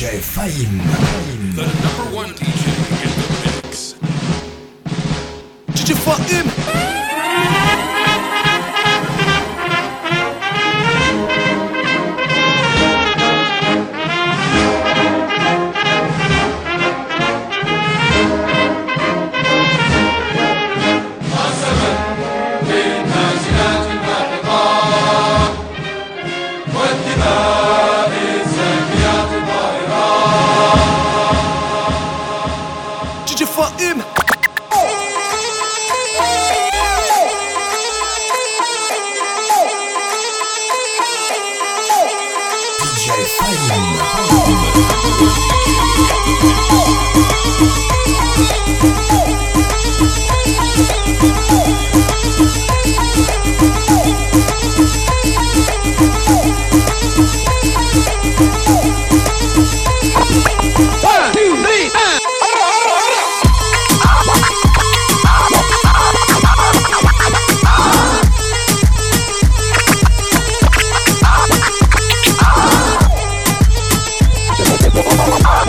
DJ Fahim. The number one DJ in the mix. DJ Fahim. Oh,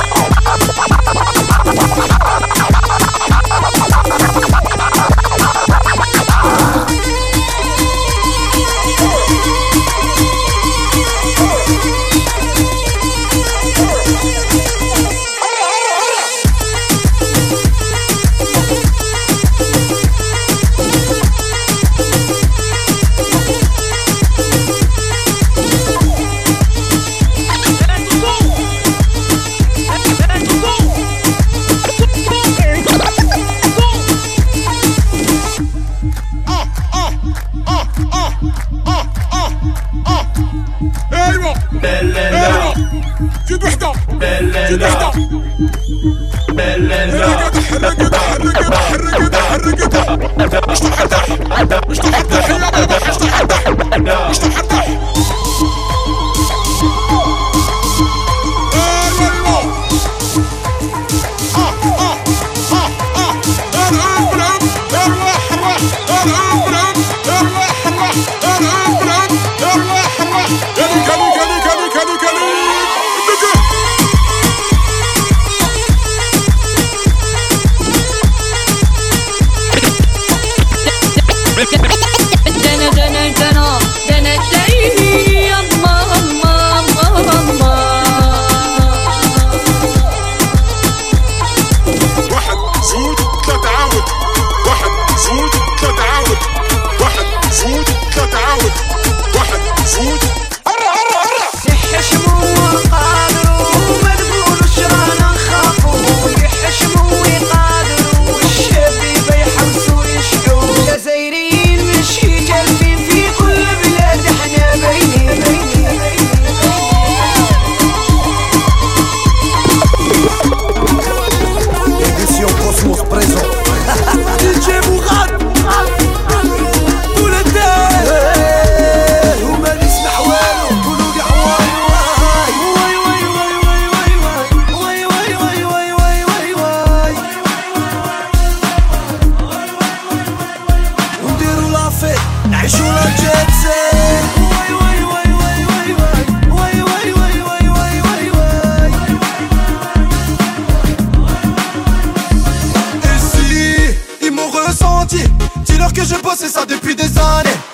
j'ai bossé ça depuis des années.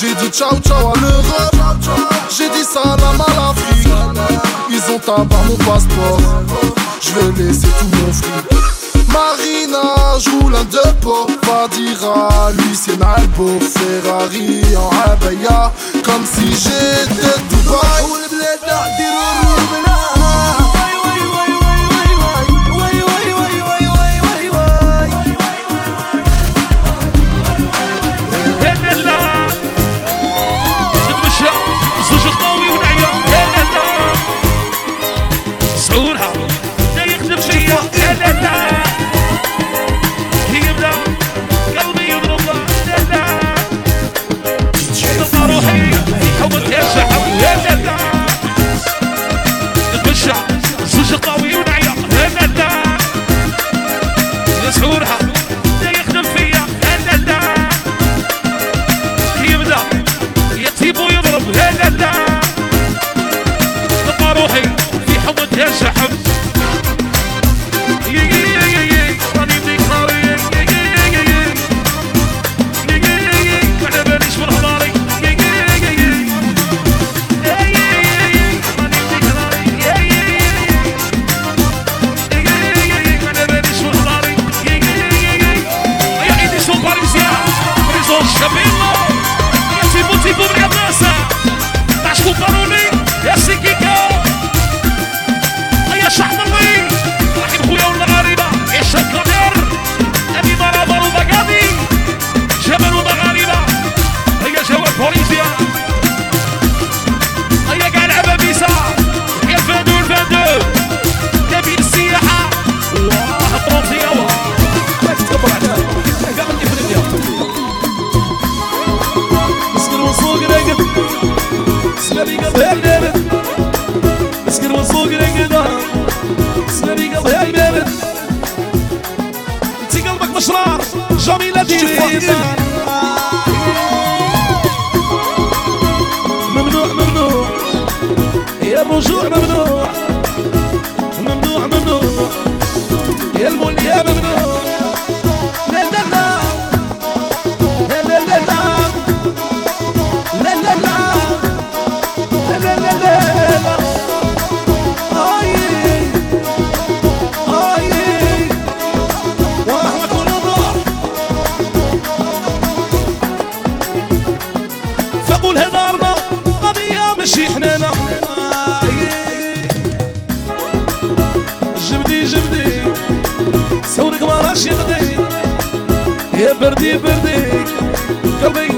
J'ai dit ciao ciao à l'Europe, j'ai dit salam à l'Afrique. Ils ont tabac mon passeport, je vais laisser tout mon fric. Marina, joue l'un de deux pots, pas dire à lui c'est Nalbo, Ferrari en abaya, comme si j'étais tout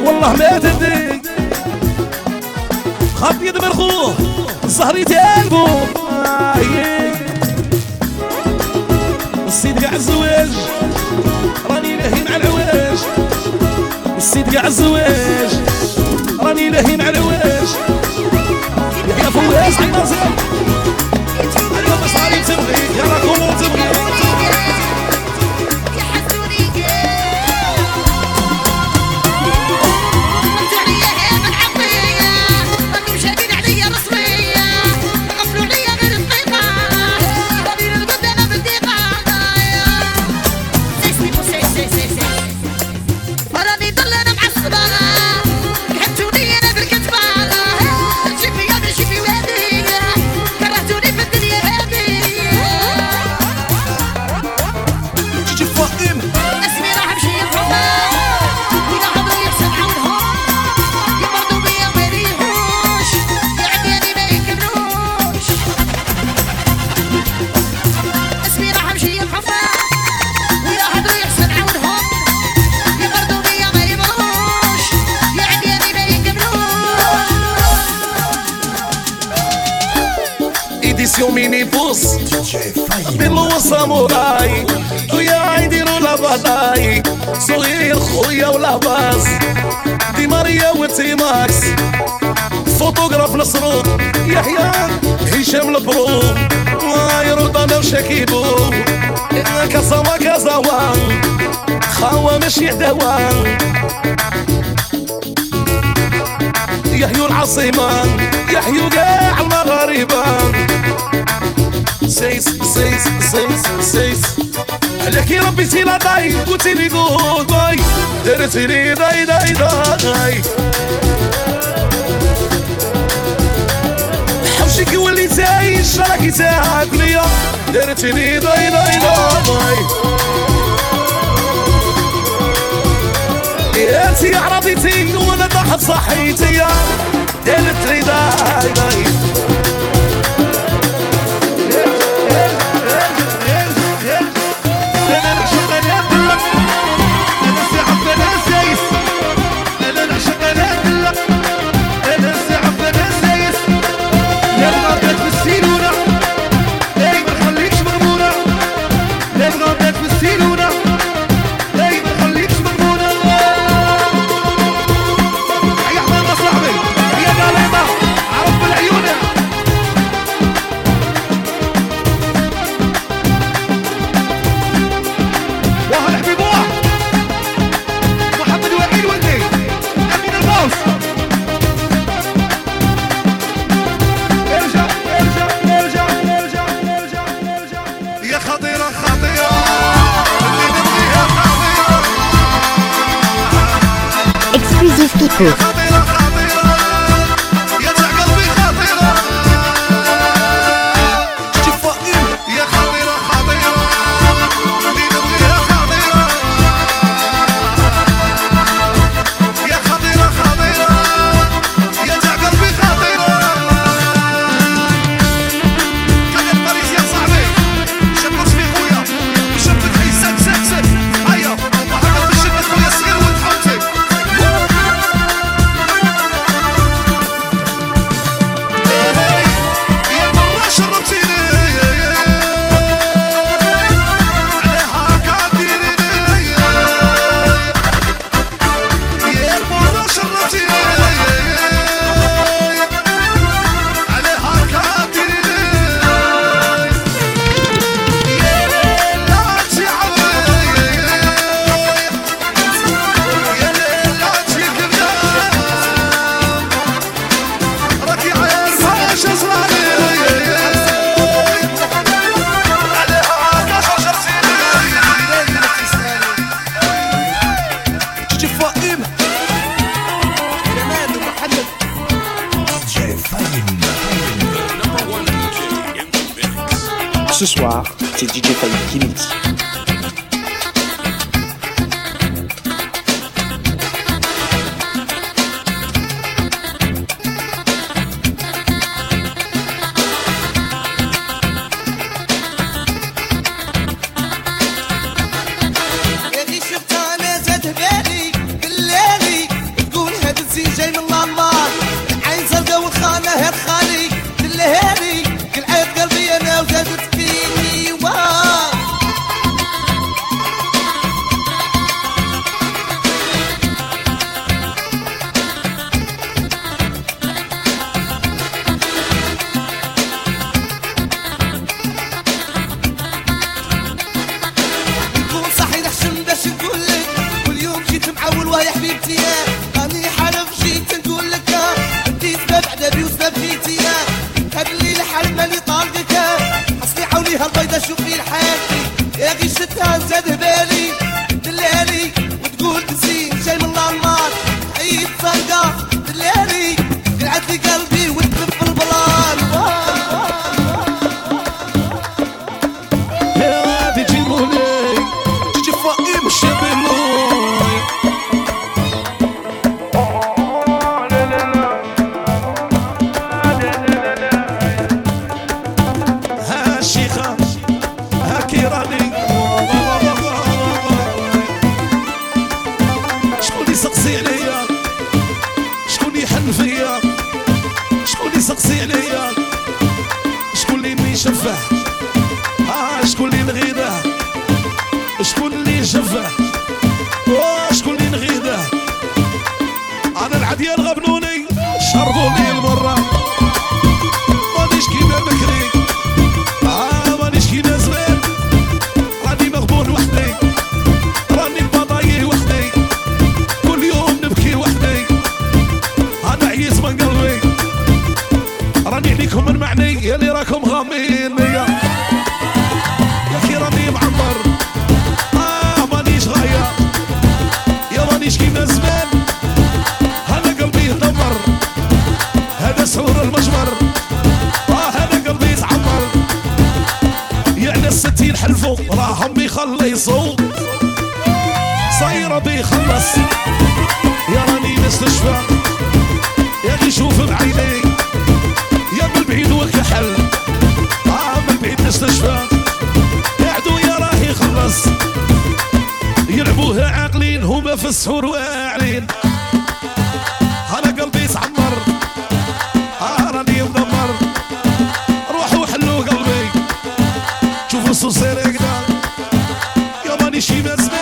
والله ما تدي خاف يدمر خوه الزهري تالبو السيد قاع الزواج راني لهين على العواج. السيد قاع الزواج راني لهين على العواج. يا فواز عين بالله ساموراي ويا يديروا لاباداي صغير خويا ولاباس دي ماريا وتيماكس فوتوغراف نصرو يحيى هشام البرو يرد أنا وشكيبو كاساما كازاوا خاوة ماشي دوا يحيو العاصمة يحيو كاع المغاربة سيس سيس سيس سيس. عليك ربي سيلا داي قلتي لي باي درتي لي داي داي داي. حوشك ولي تعيش راكي تاعك ليا. درتي لي داي داي داي. انت عربيتي وأنا ضحت صحيتي. دلت داي داي. borboleta. مسهور واعرين أنا قلبي يتعمر راني مدمر روحوا حلوا قلبي. شوفوا الصوصير يقدر يا ماني شي مزمن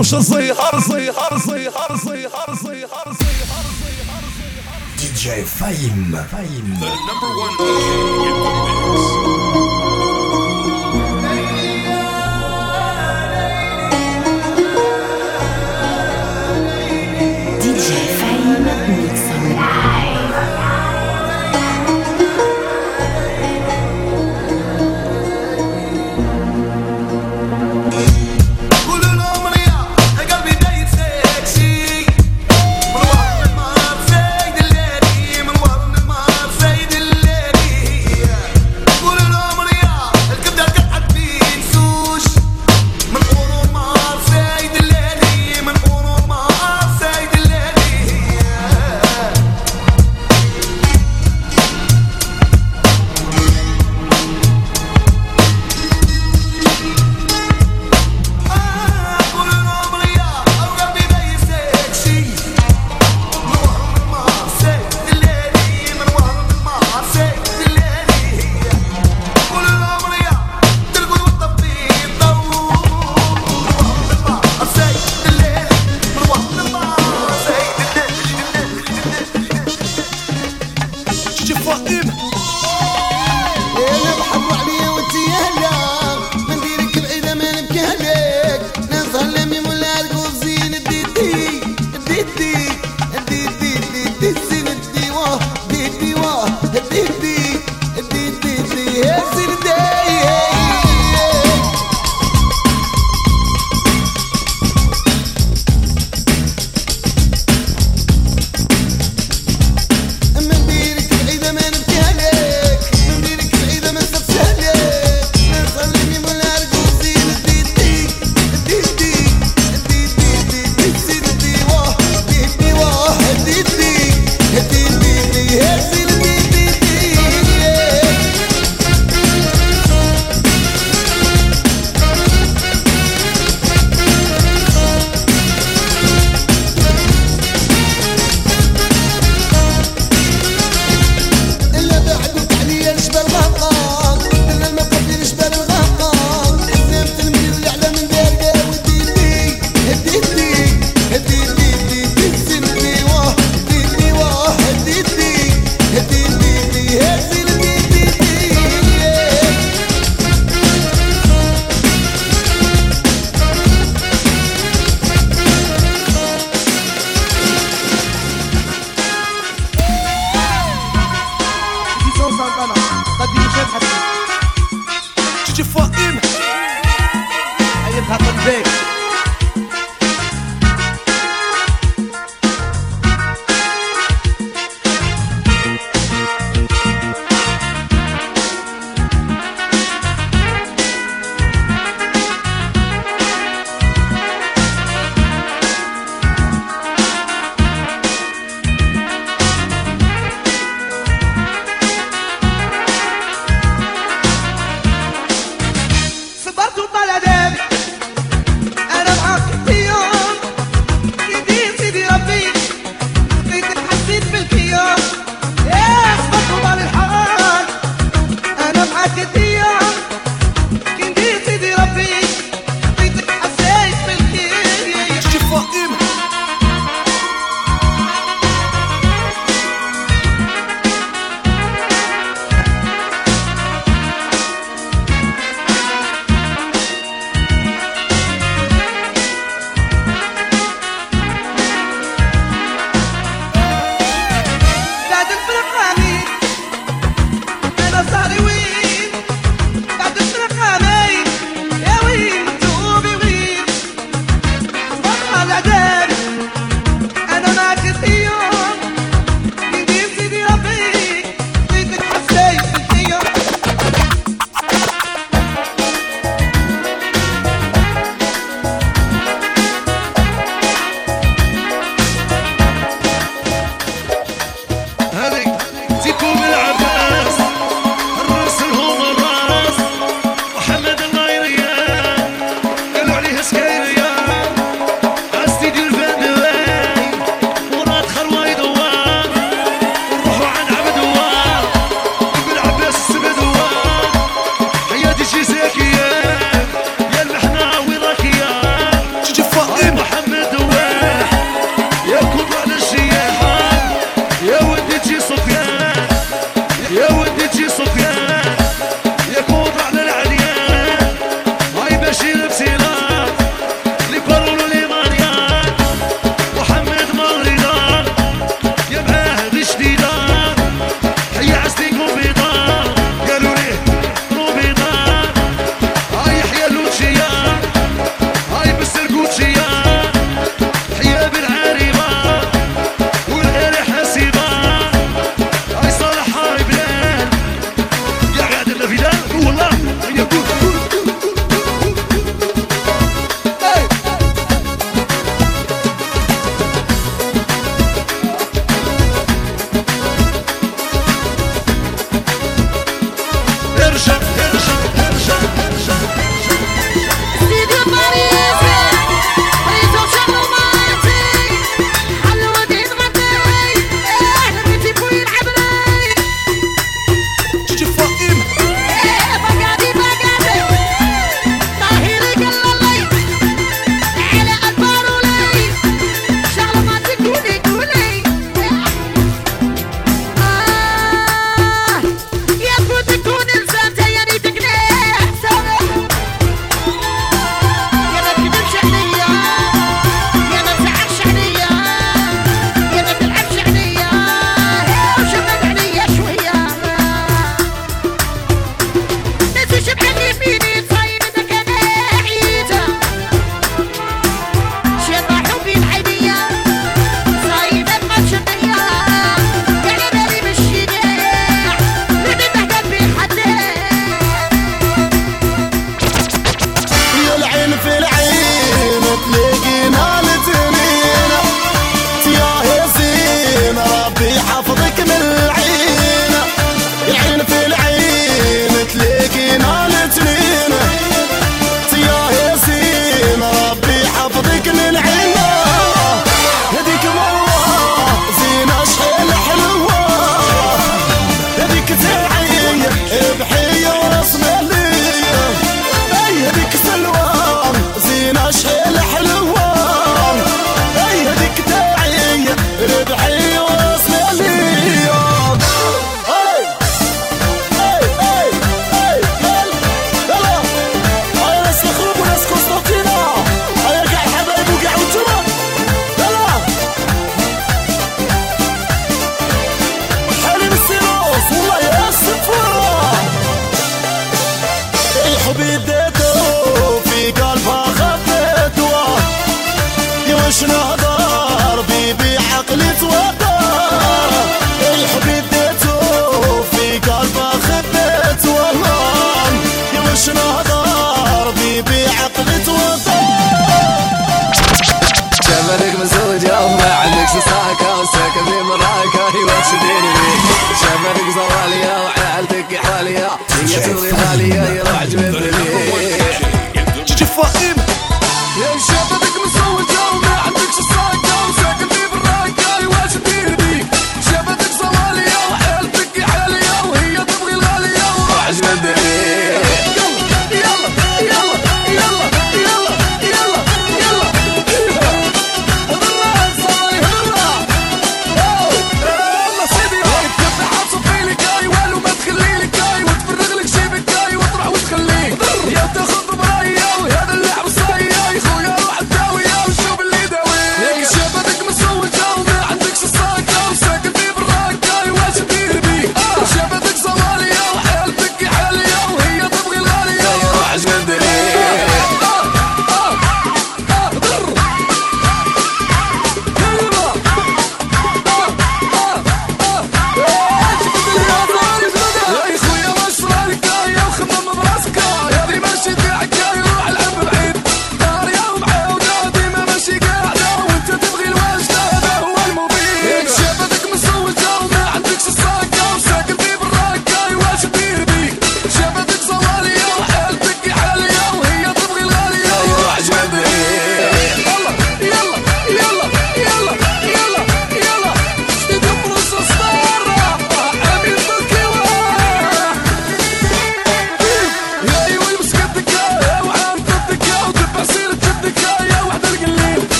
وش الزيهر زيهر زيهر زيهر زيهر زيهر زيهر زيهر دي جي فايم فايم. the number 1 DJ in the mix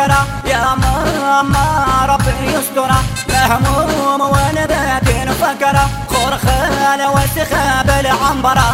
مكرة يا ماما ربي يسترها مهموم وأنا ذاتي فكرة خالة وسخة بالعنبرة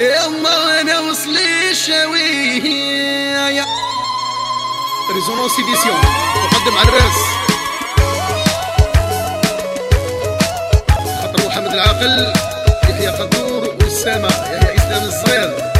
يلا أنا وصلي الشاوية ريزونانس ايديسيون تقدم على الرأس. خاطر محمد العاقل يحيى قدور والسامة يحيى إسلام الصغير.